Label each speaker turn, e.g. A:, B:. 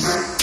A: Peace.